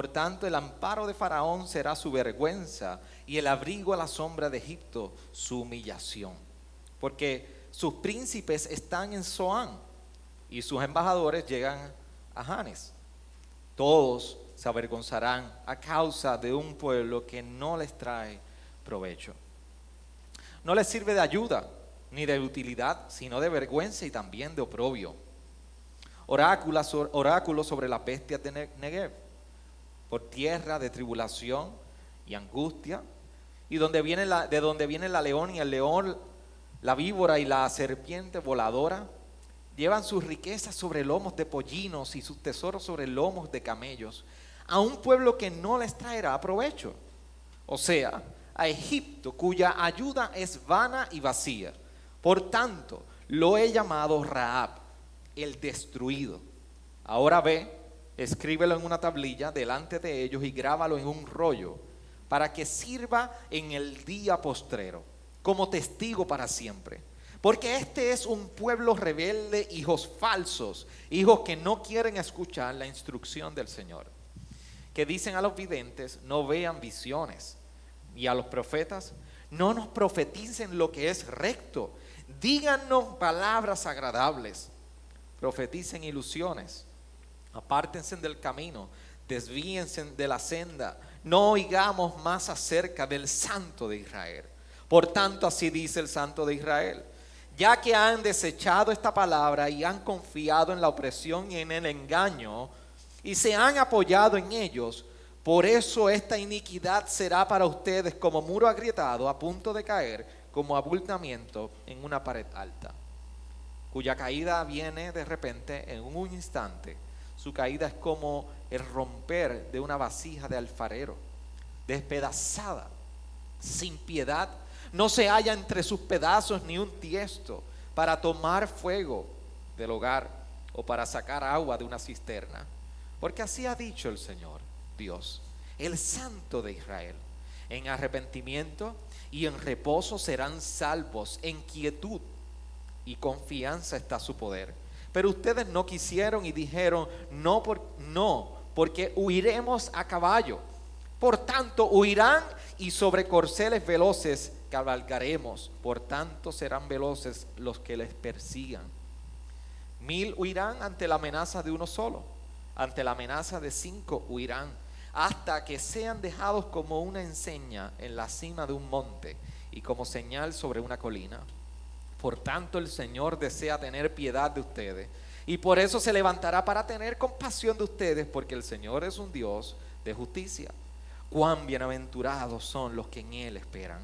Por tanto, el amparo de Faraón será su vergüenza y el abrigo a la sombra de Egipto su humillación. Porque sus príncipes están en Zoán y sus embajadores llegan a Janes. Todos se avergonzarán a causa de un pueblo que no les trae provecho. No les sirve de ayuda ni de utilidad, sino de vergüenza y también de oprobio oráculos, sobre la bestia de Ne- Negev, por tierra de tribulación y angustia, y donde viene la, de donde viene la león y el león, la víbora y la serpiente voladora, llevan sus riquezas sobre lomos de pollinos y sus tesoros sobre lomos de camellos, a un pueblo que no les traerá provecho. O sea, a Egipto, cuya ayuda es vana y vacía. Por tanto, lo he llamado Raab, el destruido. Ahora ve, escríbelo en una tablilla delante de ellos y grábalo en un rollo, para que sirva en el día postrero, como testigo para siempre. Porque este es un pueblo rebelde, hijos falsos, hijos que no quieren escuchar la instrucción del Señor. Que dicen a los videntes, no vean visiones, y a los profetas, no nos profeticen lo que es recto, díganos palabras agradables, profeticen ilusiones, apártense del camino, desvíense de la senda, no oigamos más acerca del Santo de Israel. Por tanto, así dice el Santo de Israel. Ya que han desechado esta palabra y han confiado en la opresión y en el engaño, y se han apoyado en ellos, por eso esta iniquidad será para ustedes como muro agrietado a punto de caer, como abultamiento en una pared alta, cuya caída viene de repente en un instante. Su caída es como el romper de una vasija de alfarero, despedazada, sin piedad. No se halla entre sus pedazos ni un tiesto para tomar fuego del hogar o para sacar agua de una cisterna. Porque así ha dicho el Señor, Dios, el Santo de Israel. En arrepentimiento y en reposo serán salvos, en quietud y confianza está su poder. Pero ustedes no quisieron y dijeron, no, por, no, porque huiremos a caballo. Por tanto, huirán y sobre corceles veloces cabalgaremos. Por tanto, serán veloces los que les persigan. Mil huirán ante la amenaza de uno solo. Ante la amenaza de cinco huirán hasta que sean dejados como una enseña en la cima de un monte y como señal sobre una colina. Por tanto, el Señor desea tener piedad de ustedes y por eso se levantará para tener compasión de ustedes, porque el Señor es un Dios de justicia. Cuán bienaventurados son los que en Él esperan.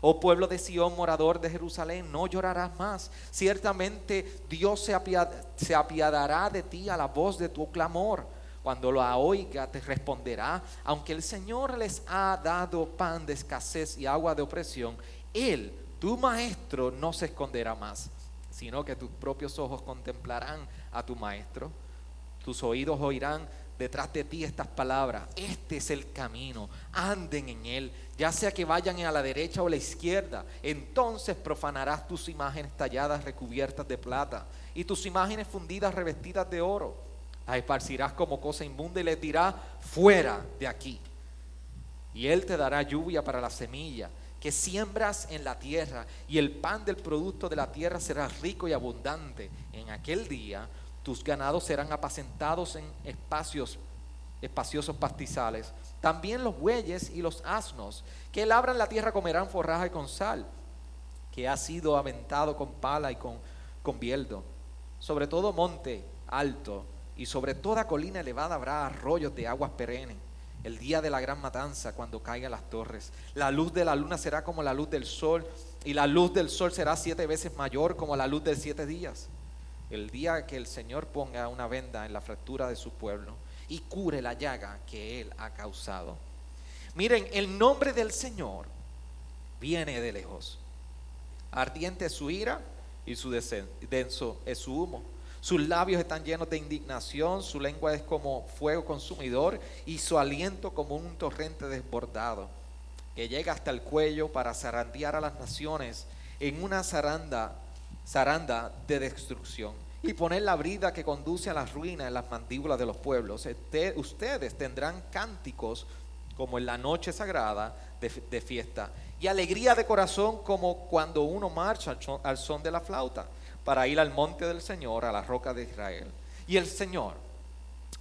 Oh pueblo de Sión, morador de Jerusalén, no llorarás más. Ciertamente Dios se, apiad- se apiadará de ti a la voz de tu clamor. Cuando lo oiga, te responderá, aunque el Señor les ha dado pan de escasez y agua de opresión, Él, tu maestro, no se esconderá más, sino que tus propios ojos contemplarán a tu maestro. Tus oídos oirán detrás de ti estas palabras. Este es el camino, anden en él, ya sea que vayan a la derecha o a la izquierda. Entonces profanarás tus imágenes talladas recubiertas de plata y tus imágenes fundidas revestidas de oro. Las esparcirás como cosa inmunda y les dirá, fuera de aquí. Y él te dará lluvia para la semilla que siembras en la tierra, y el pan del producto de la tierra será rico y abundante. En aquel día tus ganados serán apacentados en espacios, espaciosos pastizales. También los bueyes y los asnos que labran la tierra comerán forraje con sal, que ha sido aventado con pala y con, con bieldo. Sobre todo monte alto y sobre toda colina elevada habrá arroyos de aguas perennes el día de la gran matanza, cuando caigan las torres. La luz de la luna será como la luz del sol, y la luz del sol será siete veces mayor como la luz de siete días. El día que el Señor ponga una venda en la fractura de su pueblo y cure la llaga que él ha causado. Miren, el nombre del Señor viene de lejos. Ardiente es su ira y su denso es su humo. Sus labios están llenos de indignación, su lengua es como fuego consumidor y su aliento como un torrente desbordado que llega hasta el cuello para zarandear a las naciones en una zaranda, zaranda de destrucción y poner la brida que conduce a la ruina en las mandíbulas de los pueblos. Este, ustedes tendrán cánticos como en la noche sagrada de, fiesta y alegría de corazón como cuando uno marcha al son de la flauta para ir al monte del Señor, a la roca de Israel. Y el Señor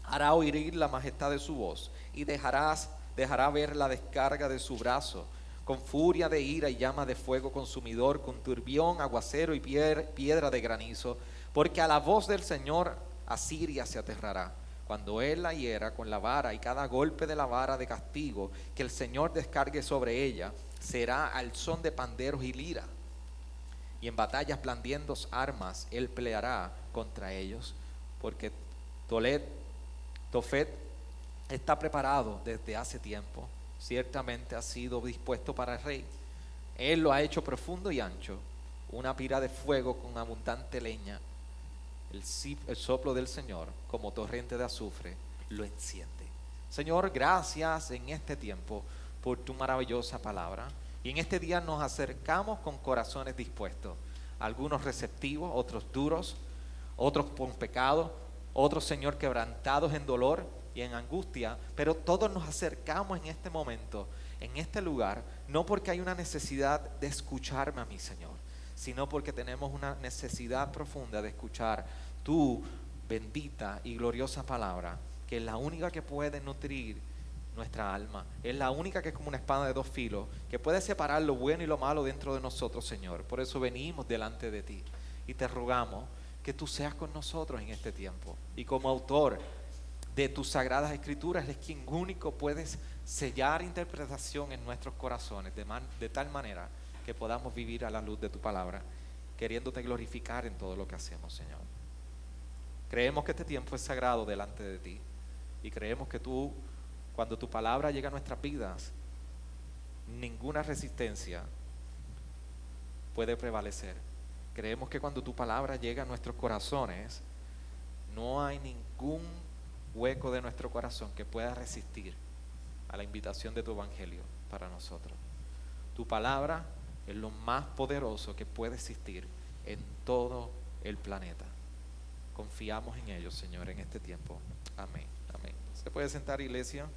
hará oír la majestad de su voz y dejarás, dejará ver la descarga de su brazo con furia de ira y llama de fuego consumidor, con turbión, aguacero y piedra de granizo, porque a la voz del Señor Asiria se aterrará. Cuando él la hiera con la vara y cada golpe de la vara de castigo que el Señor descargue sobre ella será al son de panderos y lira y en batallas blandiendo armas él peleará contra ellos, porque Tolet, Tofet está preparado desde hace tiempo, ciertamente ha sido dispuesto para el rey. Él lo ha hecho profundo y ancho, una pira de fuego con abundante leña. El, el soplo del Señor, como torrente de azufre, lo enciende. Señor, gracias en este tiempo por tu maravillosa palabra. Y en este día nos acercamos con corazones dispuestos, algunos receptivos, otros duros, otros con pecado, otros, Señor, quebrantados en dolor y en angustia, pero todos nos acercamos en este momento, en este lugar, no porque hay una necesidad de escucharme a mí, Señor, sino porque tenemos una necesidad profunda de escuchar tu bendita y gloriosa palabra, que es la única que puede nutrir nuestra alma. Es la única que es como una espada de dos filos, que puede separar lo bueno y lo malo dentro de nosotros, Señor. Por eso venimos delante de ti y te rogamos que tú seas con nosotros en este tiempo. Y como autor de tus sagradas escrituras, eres quien único puedes sellar interpretación en nuestros corazones, de, de tal manera que podamos vivir a la luz de tu palabra, queriéndote glorificar en todo lo que hacemos, Señor. Creemos que este tiempo es sagrado delante de ti y creemos que tú cuando tu palabra llega a nuestras vidas, ninguna resistencia puede prevalecer. Creemos que cuando tu palabra llega a nuestros corazones, no hay ningún hueco de nuestro corazón que pueda resistir a la invitación de tu evangelio para nosotros. Tu palabra es lo más poderoso que puede existir en todo el planeta. Confiamos en ello, Señor, en este tiempo. Amén. Amén. ¿Se puede sentar, iglesia?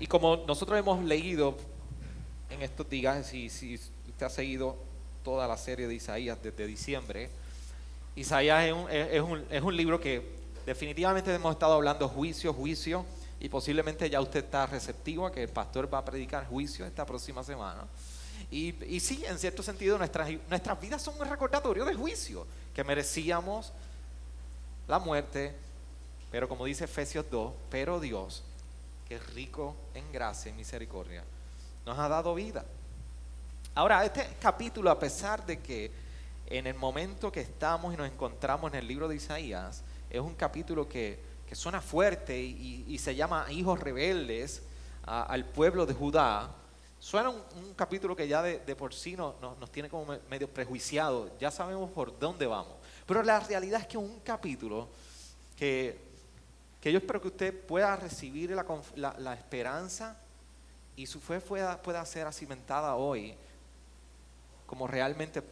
Y como nosotros hemos leído en estos días, si, si usted ha seguido toda la serie de Isaías desde diciembre, Isaías es un, es un, es un libro que definitivamente hemos estado hablando juicio, juicio, y posiblemente ya usted está receptivo a que el pastor va a predicar juicio esta próxima semana. Y, y sí, en cierto sentido, nuestras, nuestras vidas son un recordatorio de juicio, que merecíamos la muerte, pero como dice Efesios 2, pero Dios rico en gracia y misericordia, nos ha dado vida. Ahora, este capítulo, a pesar de que en el momento que estamos y nos encontramos en el libro de Isaías, es un capítulo que, suena fuerte y, se llama Hijos Rebeldes al pueblo de Judá, suena un, capítulo que ya de, por sí nos, nos tiene como medio prejuiciado, ya sabemos por dónde vamos. Pero la realidad es que es un capítulo que que yo espero que usted pueda recibir la, esperanza y su fe pueda, pueda ser cimentada hoy como realmente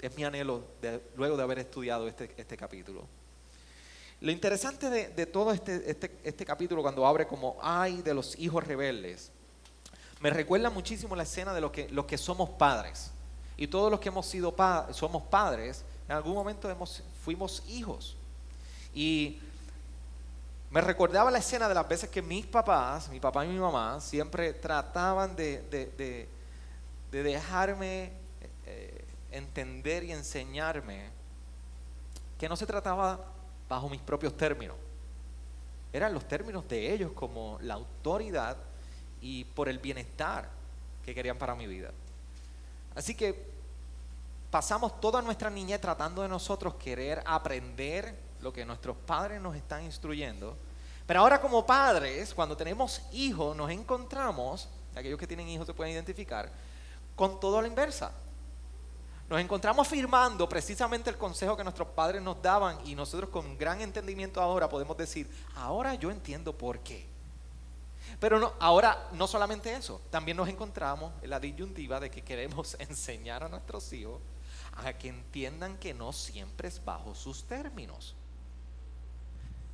es mi anhelo luego de haber estudiado este, este capítulo. Lo interesante de, todo este, este, este, capítulo cuando abre como ay de los hijos rebeldes, me recuerda muchísimo la escena de los que, los que somos padres. Y todos los que hemos sido somos padres, en algún momento hemos, fuimos hijos. Y me recordaba la escena de las veces que mis papás, mi papá y mi mamá, siempre trataban de, dejarme eh, entender y enseñarme que no se trataba bajo mis propios términos. Eran los términos de ellos como la autoridad y por el bienestar que querían para mi vida. Así que pasamos toda nuestra niñez tratando de nosotros querer aprender lo que nuestros padres nos están instruyendo, Pero ahora como padres, cuando tenemos hijos, nos encontramos, aquellos que tienen hijos se pueden identificar, con todo a la inversa. Nos encontramos firmando precisamente el consejo que nuestros padres nos daban y nosotros con gran entendimiento ahora podemos decir, ahora yo entiendo por qué. Pero no, ahora no solamente eso, también nos encontramos en la disyuntiva de que queremos enseñar a nuestros hijos a que entiendan que no siempre es bajo sus términos.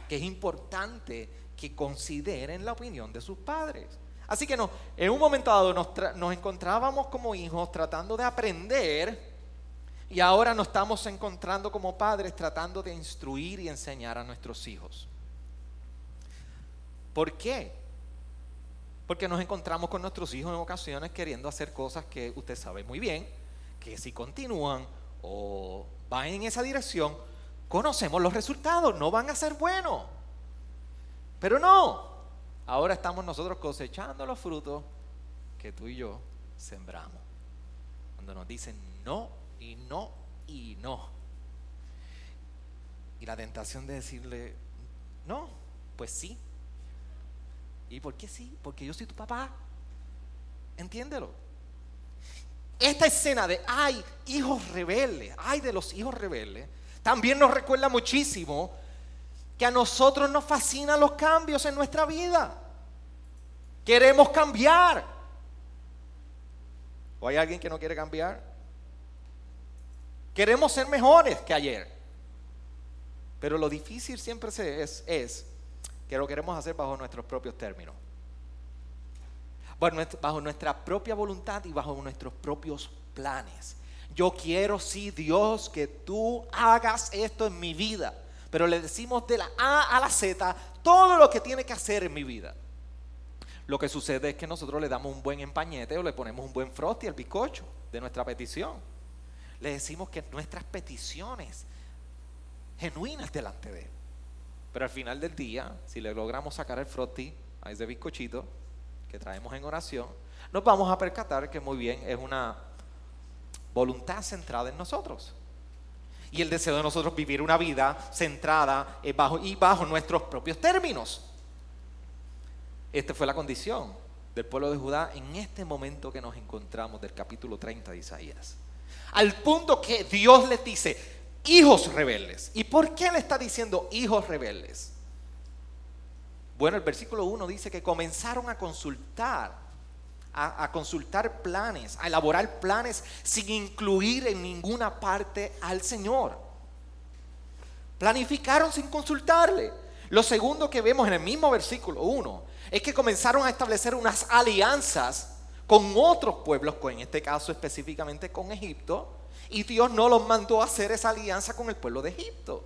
Que es importante que consideren la opinión de sus padres. Así que no, en un momento dado nos, nos encontrábamos como hijos tratando de aprender y ahora nos estamos encontrando como padres tratando de instruir y enseñar a nuestros hijos. ¿Por qué? Porque nos encontramos con nuestros hijos en ocasiones queriendo hacer cosas que usted sabe muy bien, que si continúan o van en esa dirección, conocemos los resultados, no van a ser buenos. Pero no, ahora estamos nosotros cosechando los frutos que tú y yo sembramos. Cuando nos dicen no y no y no. Y la tentación de decirle, no, pues sí, ¿Y por qué sí? Porque yo soy tu papá. Entiéndelo. Esta escena de ay, hijos rebeldes, ay de los hijos rebeldes, también nos recuerda muchísimo que a nosotros nos fascinan los cambios en nuestra vida. Queremos cambiar. ¿O hay alguien que no quiere cambiar? Queremos ser mejores que ayer. Pero lo difícil siempre es, es que lo queremos hacer bajo nuestros propios términos. Bajo nuestra propia voluntad y bajo nuestros propios planes. Yo quiero, sí, Dios, que tú hagas esto en mi vida. Pero le decimos de la A a la Z todo lo que tiene que hacer en mi vida. Lo que sucede es que nosotros le damos un buen empañete o le ponemos un buen frosty al bizcocho de nuestra petición. Le decimos que nuestras peticiones genuinas delante de Él. Pero al final del día, si le logramos sacar el froti a ese bizcochito que traemos en oración, nos vamos a percatar que muy bien es una voluntad centrada en nosotros. Y el deseo de nosotros vivir una vida centrada bajo, y bajo nuestros propios términos. Esta fue la condición del pueblo de Judá en este momento que nos encontramos del capítulo 30 de Isaías. Al punto que Dios les dice, hijos rebeldes. ¿Y por qué le está diciendo hijos rebeldes? Bueno, el versículo 1 dice que comenzaron a consultar, a, consultar planes, a elaborar planes sin incluir en ninguna parte al Señor. Planificaron sin consultarle. Lo segundo que vemos en el mismo versículo 1 es que comenzaron a establecer unas alianzas con otros pueblos, en este caso específicamente con Egipto, y Dios no los mandó a hacer esa alianza con el pueblo de Egipto.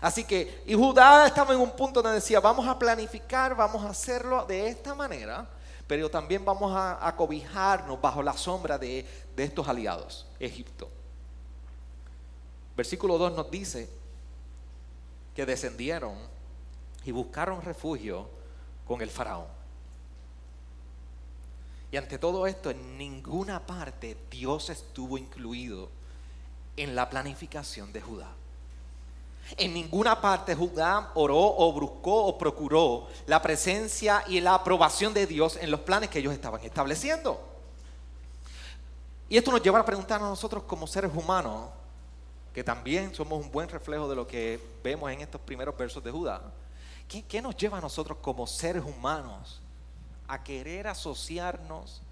Así que, y Judá estaba en un punto donde decía, vamos a planificar, vamos a hacerlo de esta manera, pero también vamos a, cobijarnos bajo la sombra de, de estos aliados, Egipto. Versículo 2 nos dice que descendieron y buscaron refugio con el faraón. Y ante todo esto, en ninguna parte Dios estuvo incluido en la planificación de Judá. En ninguna parte Judá oró o buscó o procuró la presencia y la aprobación de Dios en los planes que ellos estaban estableciendo. Y esto nos lleva a preguntar a nosotros como seres humanos, que también somos un buen reflejo de lo que vemos en estos primeros versos de Judá. ¿Qué, qué nos lleva a nosotros como seres humanos a querer asociarnos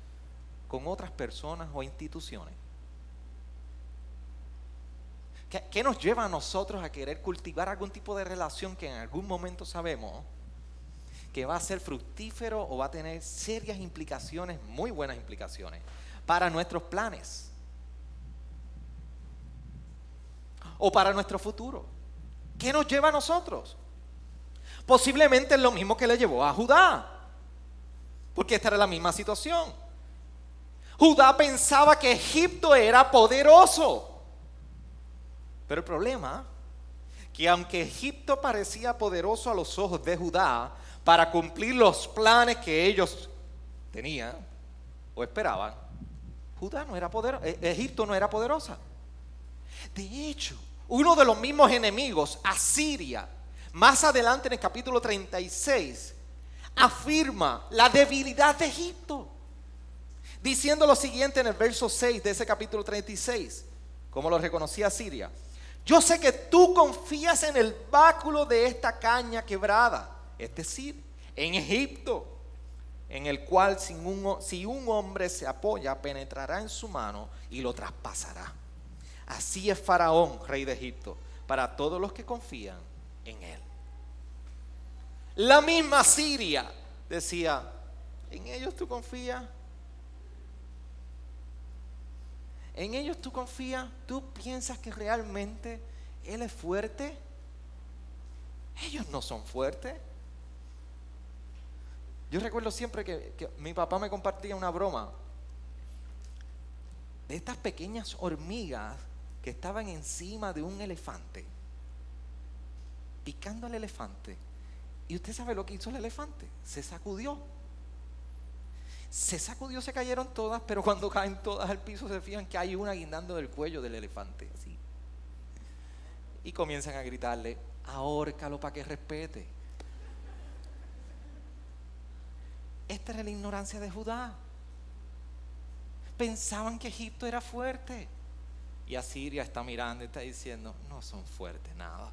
con otras personas o instituciones? ¿Qué, nos lleva a nosotros a querer cultivar algún tipo de relación que en algún momento sabemos que va a ser fructífero o va a tener serias implicaciones, muy buenas implicaciones, para nuestros planes? O para nuestro futuro. ¿Qué nos lleva a nosotros? Posiblemente es lo mismo que le llevó a Judá. Porque esta era la misma situación. Judá pensaba que Egipto era poderoso. Pero el problema, que aunque Egipto parecía poderoso a los ojos de Judá para cumplir los planes que ellos tenían o esperaban, Judá no era poderoso, e-, Egipto no era poderosa. De hecho, uno de los mismos enemigos, Asiria, Más adelante en el capítulo 36 afirma la debilidad de Egipto, diciendo lo siguiente en el verso 6 de ese capítulo 36, como lo reconocía Siria. Yo sé que tú confías en el báculo de esta caña quebrada, es decir, en Egipto, en el cual si un, hombre se apoya, penetrará en su mano y lo traspasará. Así es Faraón, rey de Egipto, para todos los que confían en él. La misma Siria decía, ¿en ellos tú confías? ¿En ellos tú confías? ¿Tú piensas que realmente Él es fuerte? Ellos no son fuertes. Yo recuerdo siempre que, que, mi papá me compartía una broma de estas pequeñas hormigas que estaban encima de un elefante, picando al elefante. Y usted sabe lo que hizo el elefante, se sacudió se sacudió, se cayeron todas, pero cuando caen todas al piso se fijan que hay una guindando del cuello del elefante. Y comienzan a gritarle, ahórcalo para que respete. Esta era la ignorancia de Judá. Pensaban que Egipto era fuerte. Y Asiria está mirando y está diciendo, no son fuertes nada.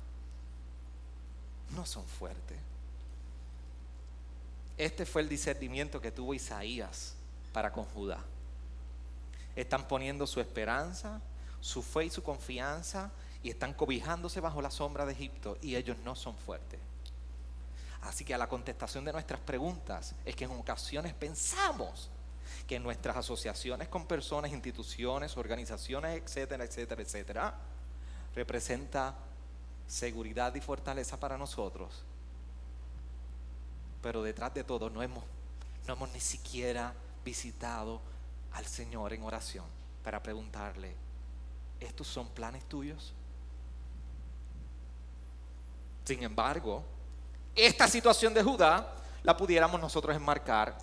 No son fuertes. Este fue el discernimiento que tuvo Isaías para con Judá. Están poniendo su esperanza, su fe y su confianza y están cobijándose bajo la sombra de Egipto y ellos no son fuertes. Así que a la contestación de nuestras preguntas es que en ocasiones pensamos que nuestras asociaciones con personas, instituciones, organizaciones, etcétera, etcétera, etcétera, representa seguridad y fortaleza para nosotros pero detrás de todo no hemos, no hemos ni siquiera visitado al Señor en oración para preguntarle, ¿estos son planes tuyos? Sin embargo, esta situación de Judá la pudiéramos nosotros enmarcar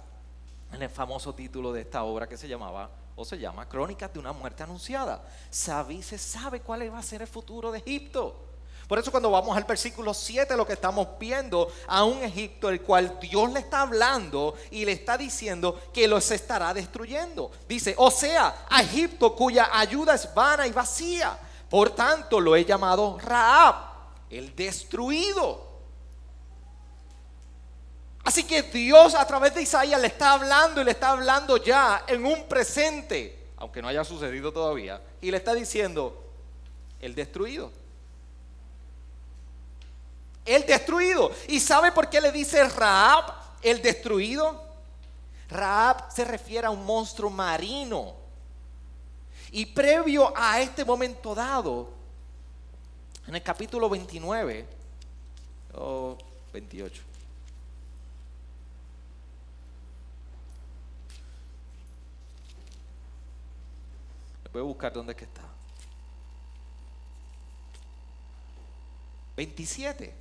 en el famoso título de esta obra que se llamaba o se llama Crónicas de una muerte anunciada. Sabí, se sabe cuál va a ser el futuro de Egipto. Por eso cuando vamos al versículo 7 lo que estamos viendo a un Egipto el cual Dios le está hablando y le está diciendo que los estará destruyendo. Dice, o sea, a Egipto cuya ayuda es vana y vacía. Por tanto lo he llamado Raab, el destruido. Así que Dios a través de Isaías le está hablando y le está hablando ya en un presente, aunque no haya sucedido todavía, y le está diciendo, el destruido el destruido. ¿Y sabe por qué le dice Raab el destruido? Raab se refiere a un monstruo marino. Y previo a este momento dado, en el capítulo 29 o 28. Voy a buscar dónde es que está. 27.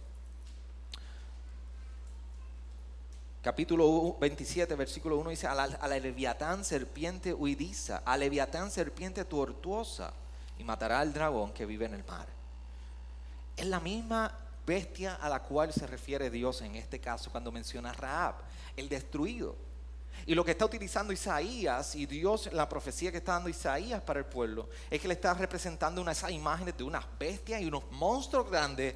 Capítulo 27, versículo 1 dice, a la, leviatán serpiente huidiza, a leviatán serpiente tortuosa, y matará al dragón que vive en el mar. Es la misma bestia a la cual se refiere Dios en este caso cuando menciona a Raab, el destruido. Y lo que está utilizando Isaías y Dios, la profecía que está dando Isaías para el pueblo, es que le está representando unas imágenes de unas bestias y unos monstruos grandes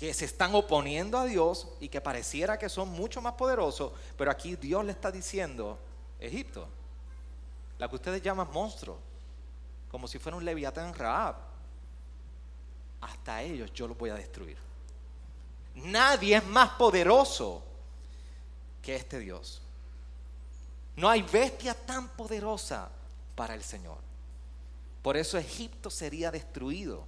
que se están oponiendo a Dios y que pareciera que son mucho más poderosos, pero aquí Dios le está diciendo, Egipto, la que ustedes llaman monstruo, como si fuera un leviatán Raab, hasta ellos yo los voy a destruir. Nadie es más poderoso que este Dios. No hay bestia tan poderosa para el Señor. Por eso Egipto sería destruido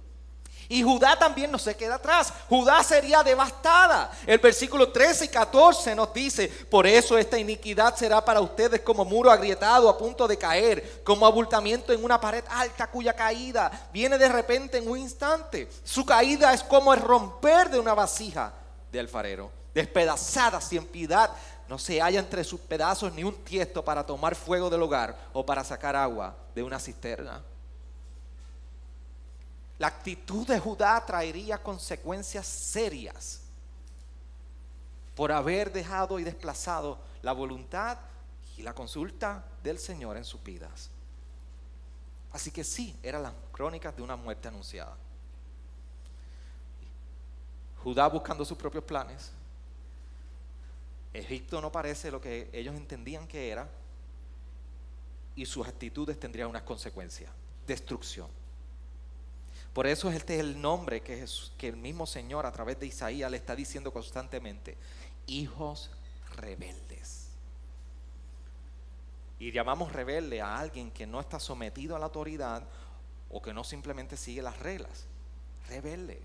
y Judá también no se queda atrás. Judá sería devastada. El versículo 13 y 14 nos dice, por eso esta iniquidad será para ustedes como muro agrietado a punto de caer, como abultamiento en una pared alta cuya caída viene de repente en un instante. Su caída es como el romper de una vasija de alfarero, despedazada sin piedad. No se halla entre sus pedazos ni un tiesto para tomar fuego del hogar o para sacar agua de una cisterna. La actitud de Judá traería consecuencias serias por haber dejado y desplazado la voluntad y la consulta del Señor en sus vidas. Así que sí, eran las crónicas de una muerte anunciada. Judá buscando sus propios planes. Egipto no parece lo que ellos entendían que era. Y sus actitudes tendrían unas consecuencias. Destrucción. Por eso este es el nombre que, el mismo Señor a través de Isaías le está diciendo constantemente. Hijos rebeldes. Y llamamos rebelde a alguien que no está sometido a la autoridad o que no simplemente sigue las reglas. Rebelde.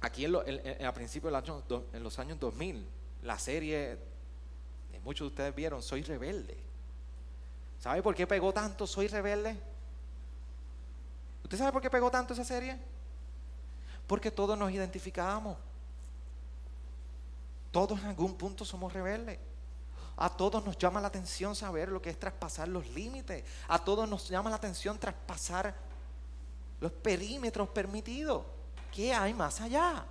Aquí en, a principios de los, años, en los años 2000, la serie, muchos de ustedes vieron, Soy Rebelde. ¿Sabe por qué pegó tanto Soy Rebelde? ¿Usted sabe por qué pegó tanto esa serie? Porque todos nos identificamos. Todos en algún punto somos rebeldes. A todos nos llama la atención saber lo que es traspasar los límites. A todos nos llama la atención traspasar los perímetros permitidos. ¿Qué hay más allá?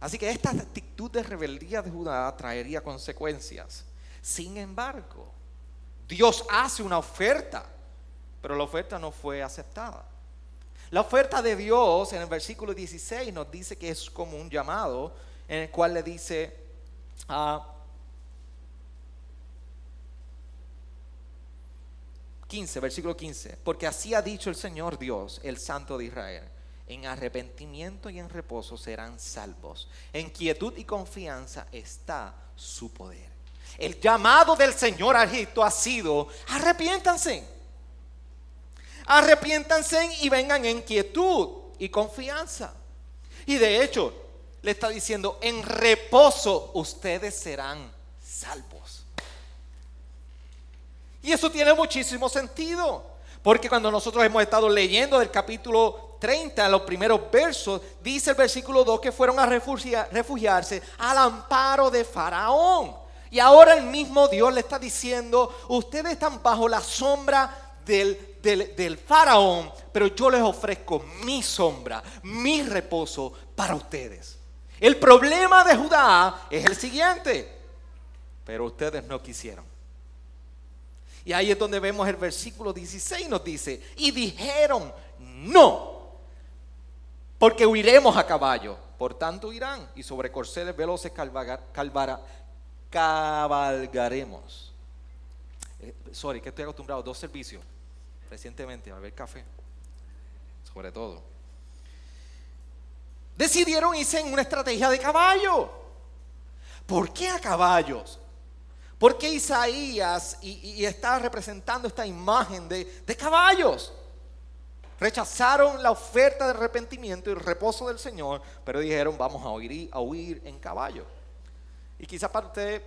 Así que esta actitud de rebeldía de Judá traería consecuencias. Sin embargo, Dios hace una oferta, pero la oferta no fue aceptada. La oferta de Dios en el versículo 16 nos dice que es como un llamado en el cual le dice a 15, versículo 15, porque así ha dicho el Señor Dios, el Santo de Israel. En arrepentimiento y en reposo serán salvos. En quietud y confianza está su poder. El llamado del Señor a Egipto ha sido, arrepiéntanse. Arrepiéntanse y vengan en quietud y confianza. Y de hecho, le está diciendo, en reposo ustedes serán salvos. Y eso tiene muchísimo sentido. Porque cuando nosotros hemos estado leyendo del capítulo 30, los primeros versos, dice el versículo 2 que fueron a refugiarse al amparo de Faraón. Y ahora el mismo Dios le está diciendo, ustedes están bajo la sombra del, del, faraón, pero yo les ofrezco mi sombra, mi reposo para ustedes. El problema de Judá es el siguiente, pero ustedes no quisieron. Y ahí es donde vemos el versículo 16 nos dice, y dijeron, no, porque huiremos a caballo. Por tanto irán y sobre corceles veloces cabalgaremos. Eh, sorry, que estoy acostumbrado, dos servicios recientemente a beber café, sobre todo. Decidieron irse en una estrategia de caballo. ¿Por qué a caballos? Porque Isaías y, está representando esta imagen de, caballos. Rechazaron la oferta de arrepentimiento y el reposo del Señor, pero dijeron, vamos a huir, a huir en caballo. Y quizás para usted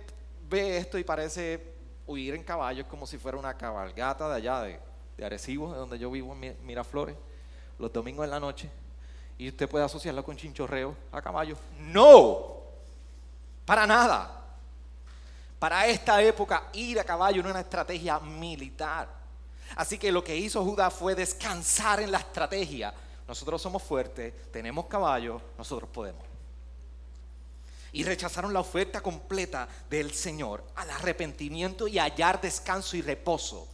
ve esto y parece huir en caballo como si fuera una cabalgata de allá, de, Arecibo, de donde yo vivo en Miraflores, los domingos en la noche. Y usted puede asociarlo con chinchorreo a caballo. No, para nada. Para esta época, ir a caballo no era una estrategia militar. Así que lo que hizo Judá fue descansar en la estrategia. Nosotros somos fuertes, tenemos caballo, nosotros podemos. Y rechazaron la oferta completa del Señor al arrepentimiento y hallar descanso y reposo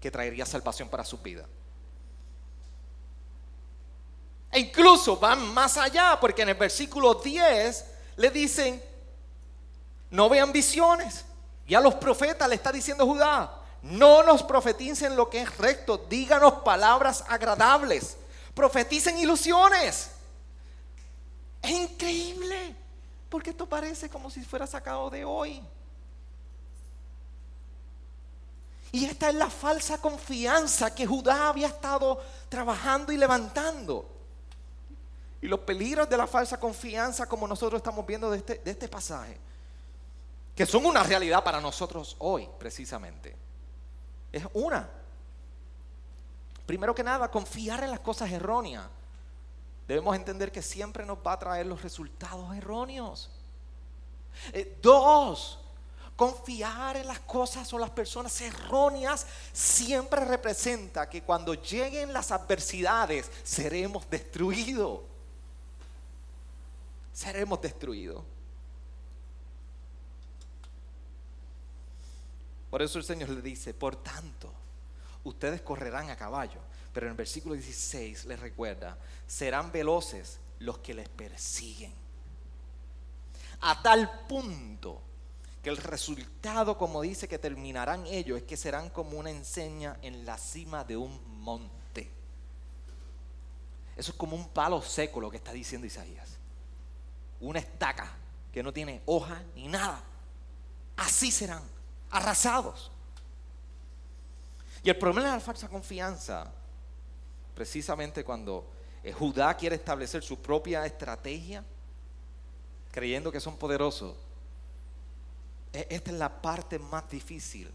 que traería salvación para su vida. E incluso van más allá, porque en el versículo 10 le dicen, no vean visiones. Y a los profetas le está diciendo Judá, no nos profeticen lo que es recto, díganos palabras agradables, profeticen ilusiones. Es increíble, porque esto parece como si fuera sacado de hoy. Y esta es la falsa confianza que Judá había estado trabajando y levantando. Y los peligros de la falsa confianza como nosotros estamos viendo de este, de este pasaje que son una realidad para nosotros hoy, precisamente. Es una. Primero que nada, confiar en las cosas erróneas. Debemos entender que siempre nos va a traer los resultados erróneos. Eh, dos, Confiar en las cosas o las personas erróneas siempre representa que cuando lleguen las adversidades seremos destruidos. Seremos destruidos. Por eso el Señor le dice, por tanto, ustedes correrán a caballo. Pero en el versículo 16 les recuerda, serán veloces los que les persiguen. A tal punto que el resultado, como dice que terminarán ellos, es que serán como una enseña en la cima de un monte. Eso es como un palo seco lo que está diciendo Isaías. Una estaca que no tiene hoja ni nada. Así serán, arrasados. Y el problema de la falsa confianza, precisamente cuando Judá quiere establecer su propia estrategia, creyendo que son poderosos, e-, esta es la parte más difícil.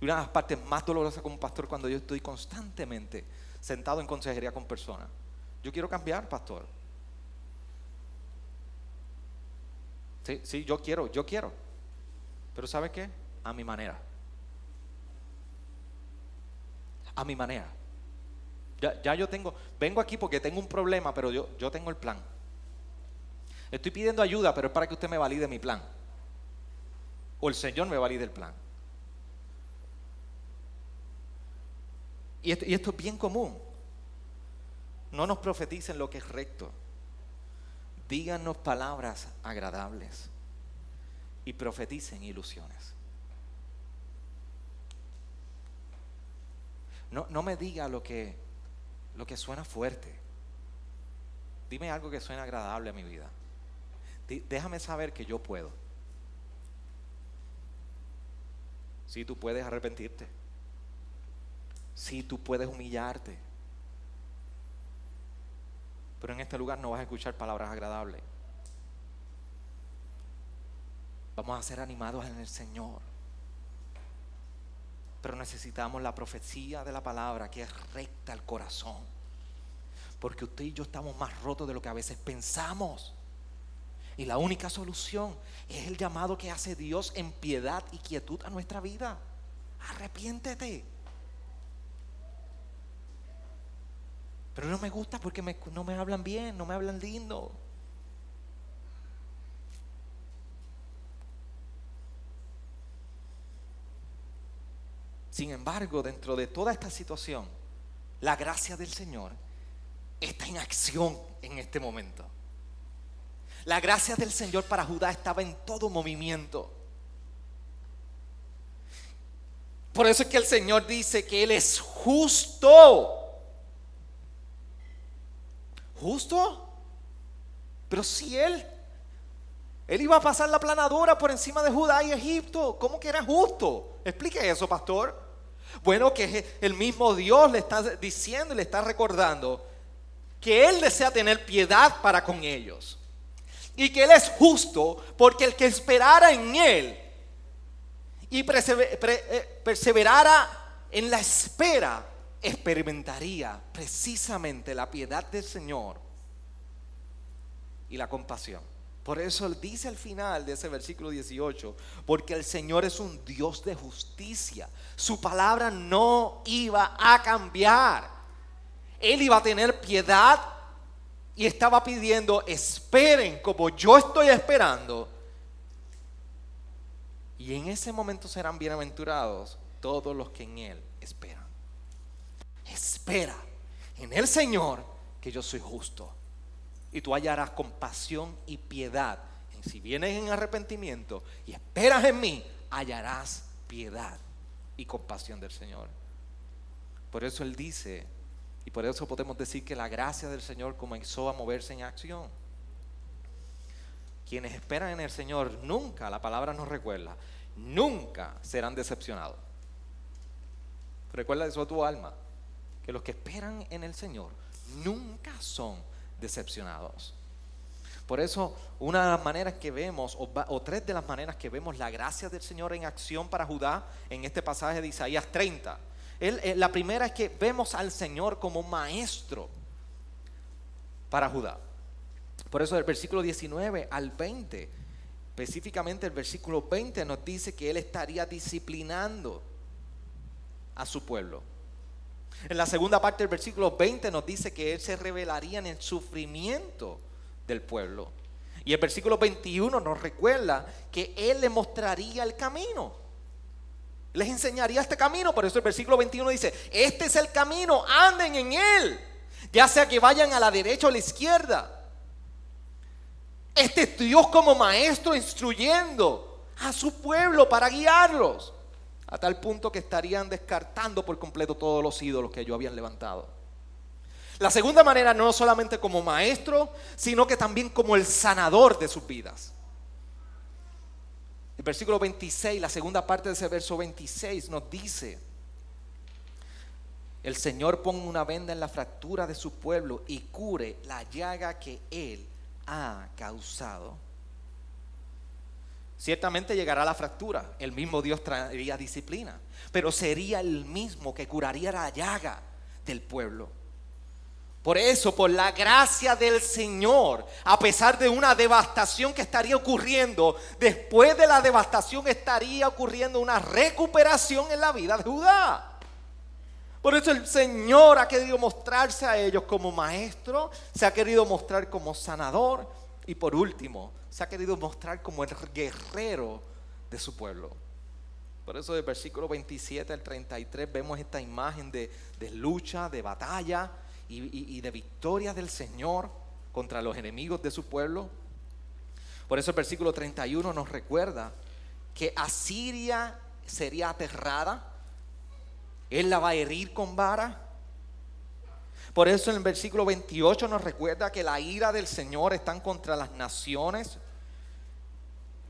Una de las partes más dolorosas como pastor cuando yo estoy constantemente sentado en consejería con personas. Yo quiero cambiar, pastor. Sí, sí, yo quiero, yo quiero. Pero ¿sabe qué? A mi manera. A mi manera. Ya, yo tengo, vengo aquí porque tengo un problema, pero yo, yo tengo el plan. Estoy pidiendo ayuda, pero es para que usted me valide mi plan o el Señor me valide el plan. Y esto, y esto es bien común. No nos profeticen lo que es recto. Díganos palabras agradables y profeticen ilusiones. No, no me diga lo que, lo que suena fuerte. Dime algo que suene agradable a mi vida. Déjame saber que yo puedo. Si tú puedes arrepentirte. Si tú puedes humillarte. Pero en este lugar no vas a escuchar palabras agradables. Vamos a ser animados en el Señor. Pero necesitamos la profecía de la palabra que es recta al corazón. Porque usted y yo estamos más rotos de lo que a veces pensamos. Y la única solución es el llamado que hace Dios en piedad y quietud a nuestra vida. Arrepiéntete. Pero no me gusta porque no me hablan bien, no me hablan lindo. Sin embargo, dentro de toda esta situación, la gracia del Señor está en acción en este momento. La gracia del Señor para Judá estaba en todo movimiento. Por eso es que el Señor dice que Él es justo. ¿Justo? Pero si Él, Él iba a pasar la planadora por encima de Judá y Egipto, ¿cómo que era justo? Explique eso, pastor. Bueno, que el mismo Dios le está diciendo y le está recordando que Él desea tener piedad para con ellos y que Él es justo, porque el que esperara en Él y eh, perseverara en la espera, experimentaría precisamente la piedad del Señor y la compasión. Por eso Él dice al final de ese versículo 18, porque el Señor es un Dios de justicia. Su palabra no iba a cambiar. Él iba a tener piedad y estaba pidiendo, esperen como yo estoy esperando. Y en ese momento serán bienaventurados todos los que en Él esperan. Espera en el Señor que yo soy justo. Y tú hallarás compasión y piedad. Y si vienes en arrepentimiento y esperas en mí, hallarás piedad y compasión del Señor. Por eso Él dice, y por eso podemos decir que la gracia del Señor comenzó a moverse en acción. Quienes esperan en el Señor nunca, la palabra nos recuerda, nunca serán decepcionados. Recuerda eso a tu alma, que los que esperan en el Señor nunca son decepcionados. Por eso, una de las maneras que vemos, o, tres de las maneras que vemos la gracia del Señor en acción para Judá en este pasaje de Isaías 30, eh, la primera es que vemos al Señor como maestro para Judá. Por eso del versículo 19 al 20 Específicamente el versículo 20 nos dice que Él estaría disciplinando a su pueblo. En la segunda parte del versículo 20 nos dice que Él se revelaría en el sufrimiento del pueblo. Y el versículo 21 nos recuerda que Él le mostraría el camino. Les enseñaría este camino. Por eso el versículo 21 dice, este es el camino, anden en Él. Ya sea que vayan a la derecha o a la izquierda. Este es Dios como maestro instruyendo a su pueblo para guiarlos a tal punto que estarían descartando por completo todos los ídolos que ellos habían levantado. La segunda manera no solamente como maestro, sino que también como el sanador de sus vidas. El versículo 26, la segunda parte de ese verso 26 nos dice, el Señor ponga una venda en la fractura de su pueblo y cure la llaga que Él ha causado. Ciertamente llegará la fractura, el mismo Dios traería disciplina, pero sería el mismo que curaría la llaga del pueblo. Por eso, por la gracia del Señor, a pesar de una devastación que estaría ocurriendo, después de la devastación estaría ocurriendo una recuperación en la vida de Judá. Por eso el Señor ha querido mostrarse a ellos como maestro, se ha querido mostrar como sanador y por último, se ha querido mostrar como el guerrero de su pueblo. Por eso del versículo 27 al 33 vemos esta imagen de, lucha, de batalla y, y de victoria del Señor contra los enemigos de su pueblo. Por eso el versículo 31 nos recuerda que Asiria sería aterrada, Él la va a herir con vara por eso en el versículo 28 nos recuerda que la ira del Señor está contra las naciones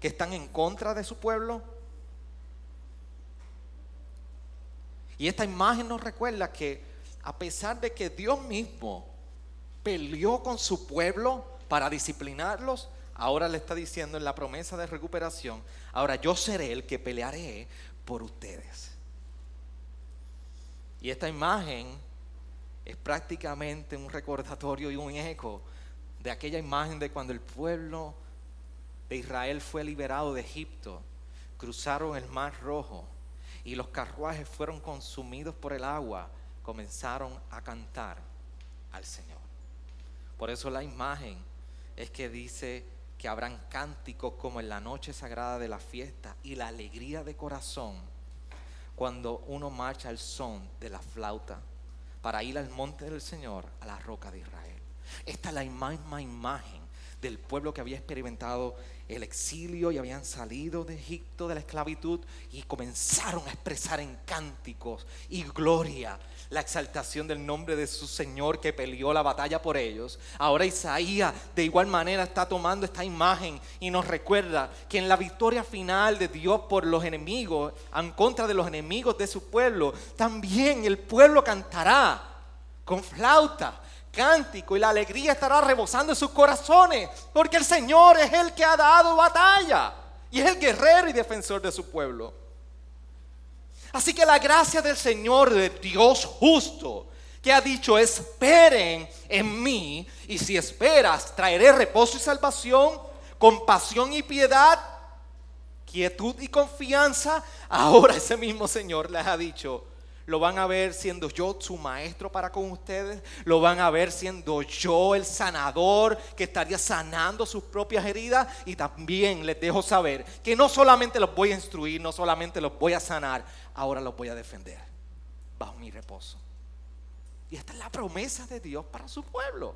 que están en contra de su pueblo. Y esta imagen nos recuerda que a pesar de que Dios mismo peleó con su pueblo para disciplinarlos, ahora le está diciendo en la promesa de recuperación, ahora yo seré el que pelearé por ustedes. Y esta imagen es prácticamente un recordatorio y un eco de aquella imagen de cuando el pueblo de Israel fue liberado de Egipto, cruzaron el mar rojo y los carruajes fueron consumidos por el agua, comenzaron a cantar al Señor. Por eso la imagen es que dice que habrán cánticos como en la noche sagrada de la fiesta y la alegría de corazón cuando uno marcha al son de la flauta para ir al monte del Señor, a la roca de Israel. Esta es la misma imagen del pueblo que había experimentado el exilio y habían salido de Egipto de la esclavitud y comenzaron a expresar en cánticos y gloria la exaltación del nombre de su Señor que peleó la batalla por ellos. Ahora Isaías de igual manera está tomando esta imagen y nos recuerda que en la victoria final de Dios por los enemigos, en contra de los enemigos de su pueblo, también el pueblo cantará con flauta, cántico y la alegría estará rebosando en sus corazones, porque el Señor es el que ha dado batalla y es el guerrero y defensor de su pueblo. Así que la gracia del Señor, de Dios justo, que ha dicho, esperen en mí, y si esperas, traeré reposo y salvación, compasión y piedad, quietud y confianza, ahora ese mismo Señor les ha dicho, lo van a ver siendo yo su maestro para con ustedes, lo van a ver siendo yo el sanador que estaría sanando sus propias heridas y también les dejo saber que no solamente los voy a instruir, no solamente los voy a sanar, ahora los voy a defender bajo mi reposo. Y esta es la promesa de Dios para su pueblo.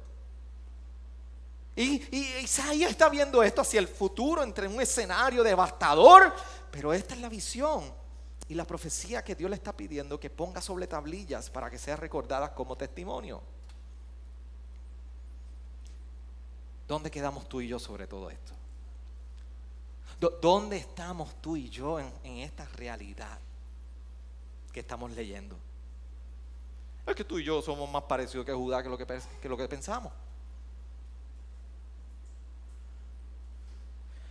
Y, Isaías está viendo esto hacia el futuro, entre un escenario devastador, pero esta es la visión y la profecía que Dios le está pidiendo que ponga sobre tablillas para que sea recordada como testimonio. ¿Dónde quedamos tú y yo sobre todo esto? ¿Dónde estamos tú y yo en, esta realidad que estamos leyendo? Es que tú y yo somos más parecidos que Judá que lo que, pensamos.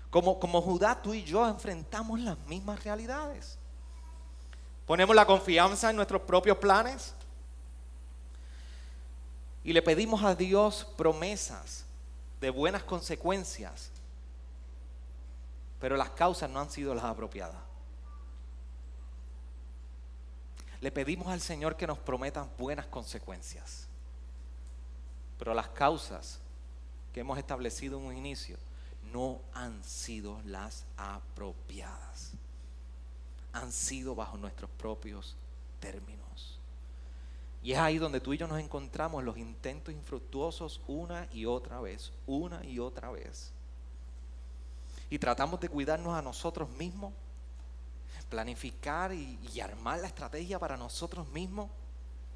Como Judá, tú y yo enfrentamos las mismas realidades. Ponemos la confianza en nuestros propios planes y le pedimos a Dios promesas de buenas consecuencias pero las causas no han sido las apropiadas. Le pedimos al Señor que nos prometa buenas consecuencias, pero las causas que hemos establecido en un inicio no han sido las apropiadas. Han sido bajo nuestros propios términos. Y es ahí donde tú y yo nos encontramos los intentos infructuosos una y otra vez, una y otra vez. Y tratamos de cuidarnos a nosotros mismos, planificar y, y armar la estrategia para nosotros mismos,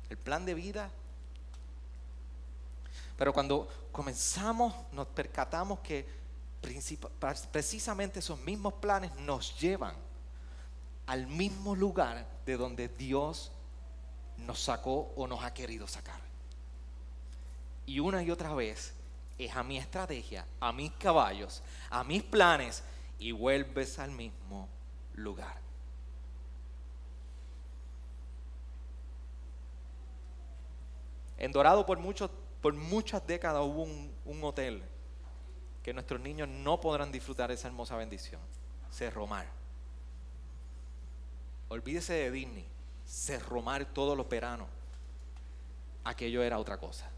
el plan de vida. Pero cuando comenzamos nos percatamos que precisamente esos mismos planes nos llevan al mismo lugar de donde Dios nos sacó o nos ha querido sacar. Y una y otra vez es a mi estrategia, a mis caballos, a mis planes y vuelves al mismo lugar. En Dorado por, por muchas décadas hubo un, un hotel que nuestros niños no podrán disfrutar esa hermosa bendición. Cerro Mar. Olvídese de Disney. Cerro Mar todos los veranos. Aquello era otra cosa.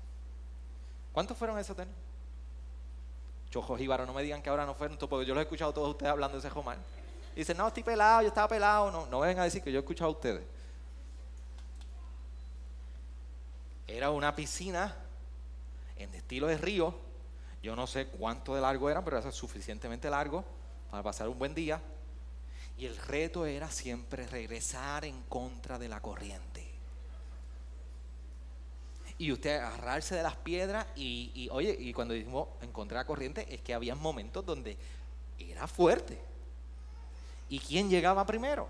¿Cuántos fueron a ese hotel? Chojo Jíbaro, no me digan que ahora no fueron, porque yo los he escuchado todos ustedes hablando de Cerro Mar. Y dicen, no, estoy pelado, yo estaba pelado. No, no vengan a decir que yo he escuchado a ustedes. Era una piscina en estilo de río yo no sé cuánto de largo eran, pero era suficientemente largo para pasar un buen día. Y el reto era siempre regresar en contra de la corriente. Y usted agarrarse de las piedras y, oye, y cuando dijimos en contra de la corriente, es que había momentos donde era fuerte. ¿Y quién llegaba primero?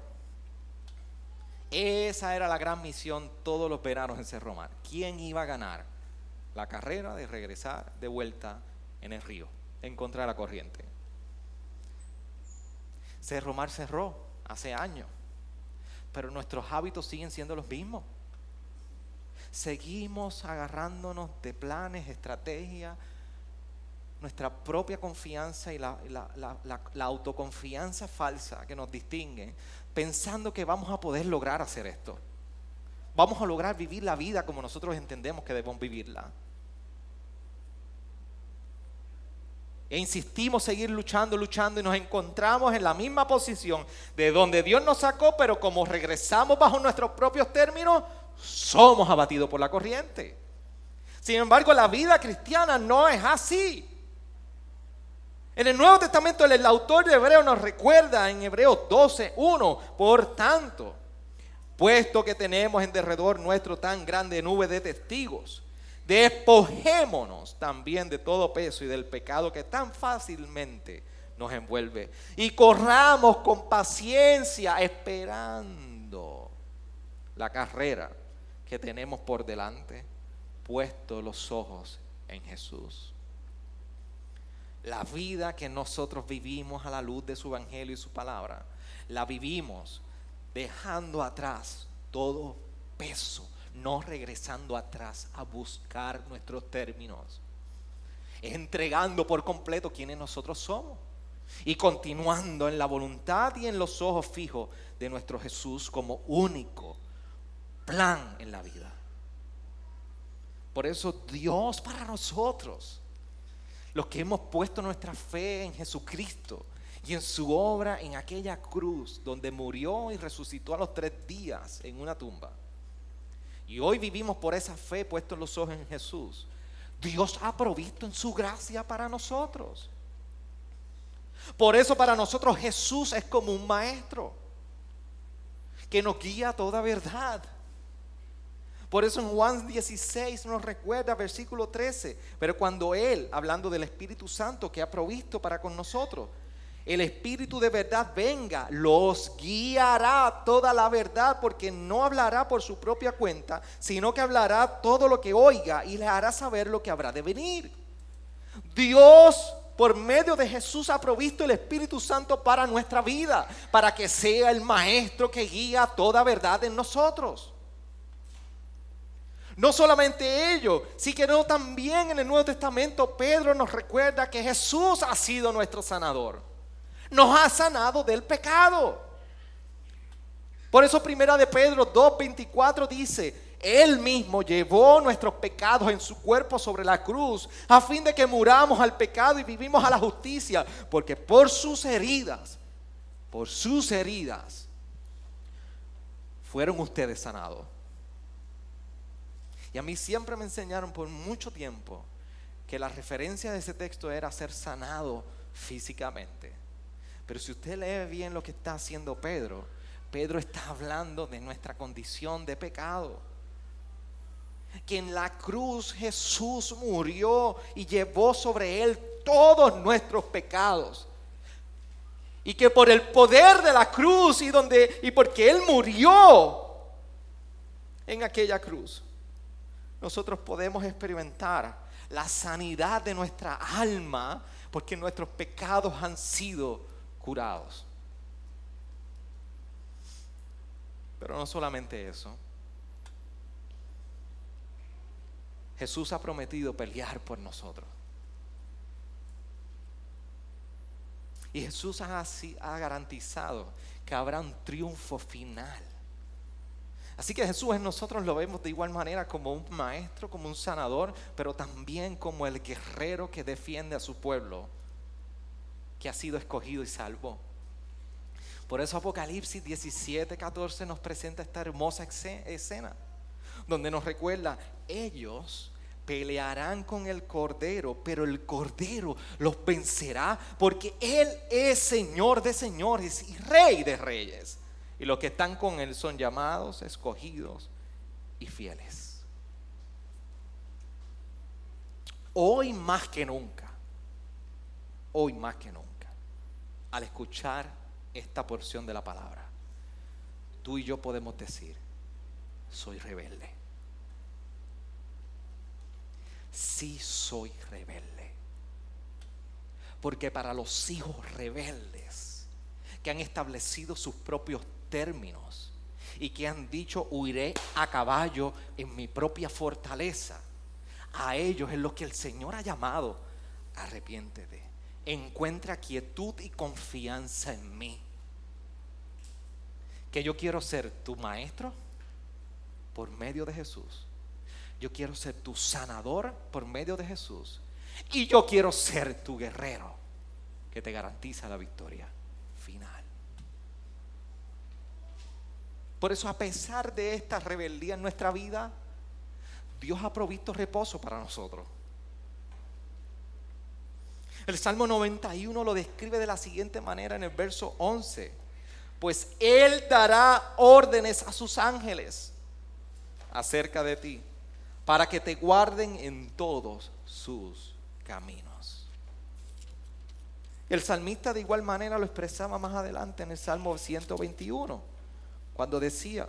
Esa era la gran misión todos los veranos en Cerro Mar. ¿Quién iba a ganar la carrera de regresar de vuelta en el río, en contra de la corriente. Cerro Mar cerró hace años, pero nuestros hábitos siguen siendo los mismos. Seguimos agarrándonos de planes, estrategias, nuestra propia confianza y la, la, autoconfianza falsa que nos distingue, pensando que vamos a poder lograr hacer esto. Vamos a lograr vivir la vida como nosotros entendemos que debemos vivirla. E insistimos seguir luchando, luchando y nos encontramos en la misma posición de donde Dios nos sacó, pero como regresamos bajo nuestros propios términos, somos abatidos por la corriente. Sin embargo, la vida cristiana no es así. En el Nuevo Testamento el, autor de Hebreo nos recuerda en Hebreos 12, 1, por tanto, puesto que tenemos en derredor nuestro tan grande nube de testigos, Despojémonos también de todo peso y del pecado que tan fácilmente nos envuelve. Y corramos con paciencia esperando la carrera que tenemos por delante, puesto los ojos en Jesús. La vida que nosotros vivimos a la luz de su evangelio y su palabra, la vivimos dejando atrás todo peso no regresando atrás a buscar nuestros términos, entregando por completo quienes nosotros somos y continuando en la voluntad y en los ojos fijos de nuestro Jesús como único plan en la vida. Por eso Dios para nosotros, los que hemos puesto nuestra fe en Jesucristo y en su obra en aquella cruz donde murió y resucitó a los tres días en una tumba, y hoy vivimos por esa fe puestos los ojos en Jesús. Dios ha provisto en su gracia para nosotros. Por eso para nosotros Jesús es como un maestro que nos guía a toda verdad. Por eso en Juan 16 nos recuerda versículo 13, pero cuando Él, hablando del Espíritu Santo que ha provisto para con nosotros, el Espíritu de verdad venga, los guiará toda la verdad, porque no hablará por su propia cuenta, sino que hablará todo lo que oiga y le hará saber lo que habrá de venir. Dios por medio de Jesús ha provisto el Espíritu Santo para nuestra vida, para que sea el maestro que guía toda verdad en nosotros. No solamente ello, sino también en el Nuevo Testamento Pedro nos recuerda que Jesús ha sido nuestro sanador. Nos ha sanado del pecado. Por eso primera de Pedro 2.24 dice, Él mismo llevó nuestros pecados en su cuerpo sobre la cruz, a fin de que muramos al pecado y vivimos a la justicia, porque por sus heridas, por sus heridas, fueron ustedes sanados. Y a mí siempre me enseñaron por mucho tiempo que la referencia de ese texto era ser sanado físicamente. Pero si usted lee bien lo que está haciendo Pedro, Pedro está hablando de nuestra condición de pecado. Que en la cruz Jesús murió y llevó sobre él todos nuestros pecados. Y que por el poder de la cruz y donde y porque él murió en aquella cruz, nosotros podemos experimentar la sanidad de nuestra alma porque nuestros pecados han sido curados. Pero no solamente eso. Jesús ha prometido pelear por nosotros. Y Jesús ha, ha, garantizado que habrá un triunfo final. Así que Jesús en nosotros lo vemos de igual manera como un maestro, como un sanador, pero también como el guerrero que defiende a su pueblo, que ha sido escogido y salvo. Por eso Apocalipsis 17, 14 nos presenta esta hermosa escena, donde nos recuerda, ellos pelearán con el Cordero, pero el Cordero los vencerá porque Él es Señor de señores y Rey de reyes. Y los que están con Él son llamados, escogidos y fieles. Hoy más que nunca, hoy más que nunca, al escuchar esta porción de la palabra, tú y yo podemos decir, soy rebelde. Sí soy rebelde. Porque para los hijos rebeldes que han establecido sus propios términos y que han dicho huiré a caballo en mi propia fortaleza, a ellos es lo que el Señor ha llamado arrepiéntete. Encuentra quietud y confianza en mí que yo quiero ser tu maestro por medio de Jesús. Yo quiero ser tu sanador por medio de Jesús. Y yo quiero ser tu guerrero que te garantiza la victoria final. Por eso a pesar de esta rebeldía en nuestra vida, Dios ha provisto reposo para nosotros. El Salmo 91 lo describe de la siguiente manera en el verso 11 pues Él dará órdenes a sus ángeles acerca de ti, para que te guarden en todos sus caminos. El salmista de igual manera lo expresaba más adelante en el Salmo 121, cuando decía,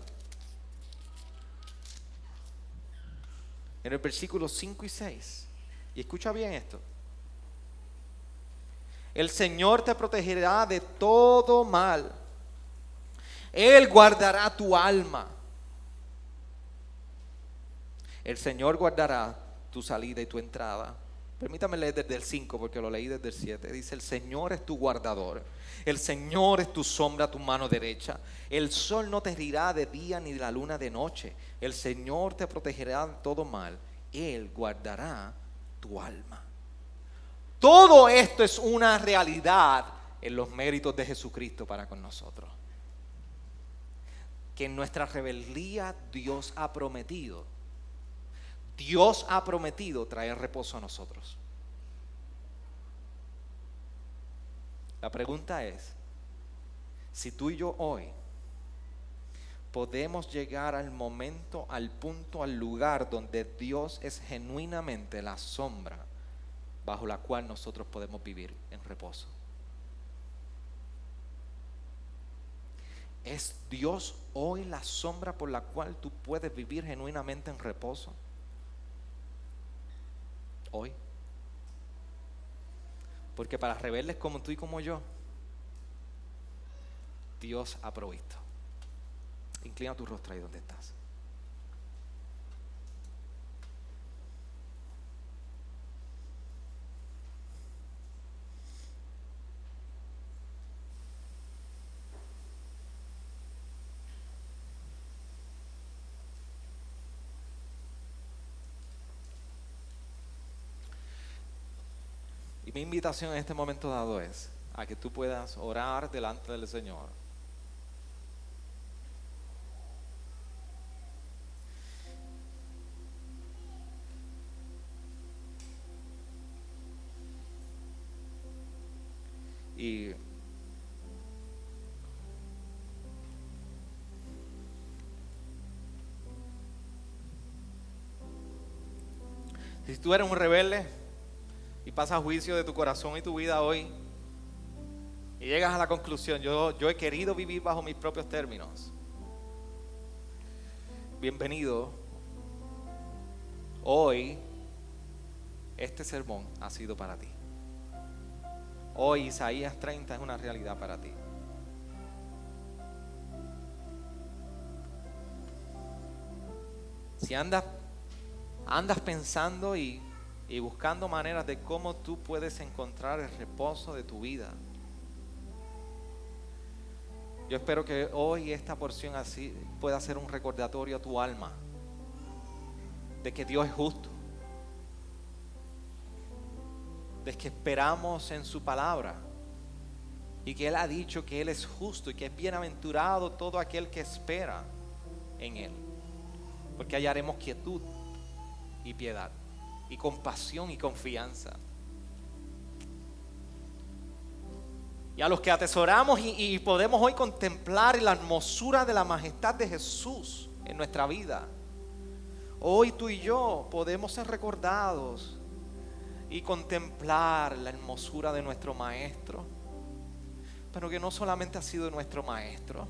en el versículo 5 y 6, y escucha bien esto, el Señor te protegerá de todo mal él guardará tu alma. El Señor guardará tu salida y tu entrada. Permítame leer desde el 5 porque lo leí desde el 7. Dice, el Señor es tu guardador. El Señor es tu sombra, tu mano derecha. El sol no te herirá de día ni la luna de noche. El Señor te protegerá de todo mal. Él guardará tu alma. Todo esto es una realidad en los méritos de Jesucristo para con nosotros que en nuestra rebeldía Dios ha prometido. Dios ha prometido traer reposo a nosotros. La pregunta es, si tú y yo hoy podemos llegar al momento, al punto, al lugar donde Dios es genuinamente la sombra bajo la cual nosotros podemos vivir en reposo. ¿Es Dios hoy la sombra por la cual tú puedes vivir genuinamente en reposo? Hoy. Porque para rebeldes como tú y como yo, Dios ha provisto. Inclina tu rostro ahí donde estás. Mi invitación en este momento dado es a que tú puedas orar delante del Señor. Y si tú eres un rebelde y pasas juicio de tu corazón y tu vida hoy y llegas a la conclusión, yo, yo he querido vivir bajo mis propios términos. Bienvenido. Hoy este sermón ha sido para ti. Hoy Isaías 30 es una realidad para ti. Si andas, andas pensando y, y buscando maneras de cómo tú puedes encontrar el reposo de tu vida, yo espero que hoy esta porción así pueda ser un recordatorio a tu alma de que Dios es justo, de que esperamos en su palabra y que Él ha dicho que Él es justo y que es bienaventurado todo aquel que espera en Él, porque hallaremos quietud y piedad y compasión y confianza. Y a los que atesoramos y, y, podemos hoy contemplar la hermosura de la majestad de Jesús en nuestra vida. Hoy tú y yo podemos ser recordados y contemplar la hermosura de nuestro Maestro, pero que no solamente ha sido nuestro Maestro,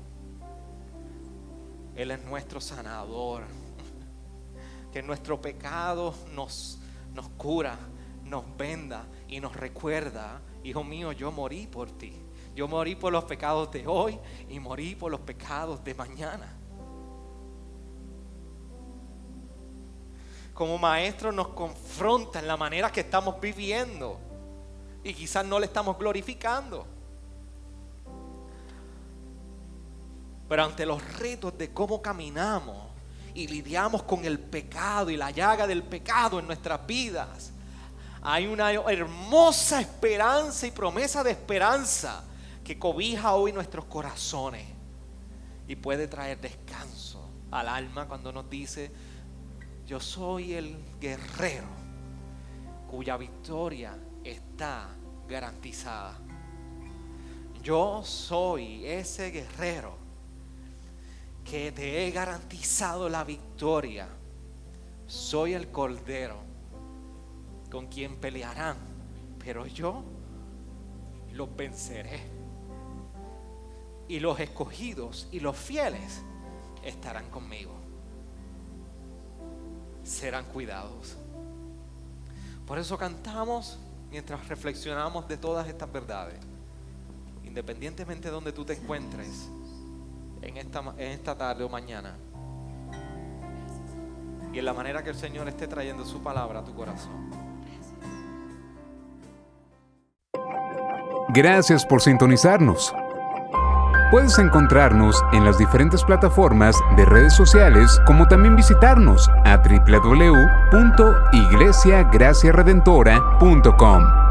Él es nuestro sanador, que nuestro pecado nos, nos cura, nos venda y nos recuerda, hijo mío, yo morí por ti. Yo morí por los pecados de hoy y morí por los pecados de mañana. como maestro nos confronta en la manera que estamos viviendo y quizás no le estamos glorificando. Pero ante los retos de cómo caminamos y lidiamos con el pecado y la llaga del pecado en nuestras vidas, hay una hermosa esperanza y promesa de esperanza que cobija hoy nuestros corazones y puede traer descanso al alma cuando nos dice, yo soy el guerrero cuya victoria está garantizada. Yo soy ese guerrero que te he garantizado la victoria. Soy el cordero con quien pelearán, pero yo los venceré. Y los escogidos y los fieles estarán conmigo serán cuidados. Por eso cantamos mientras reflexionamos de todas estas verdades. Independientemente de donde tú te encuentres en esta, en esta tarde o mañana. Y en la manera que el Señor esté trayendo su palabra a tu corazón. Gracias por sintonizarnos. Puedes encontrarnos en las diferentes plataformas de redes sociales, como también visitarnos a www.iglesiagraciaredentora.com.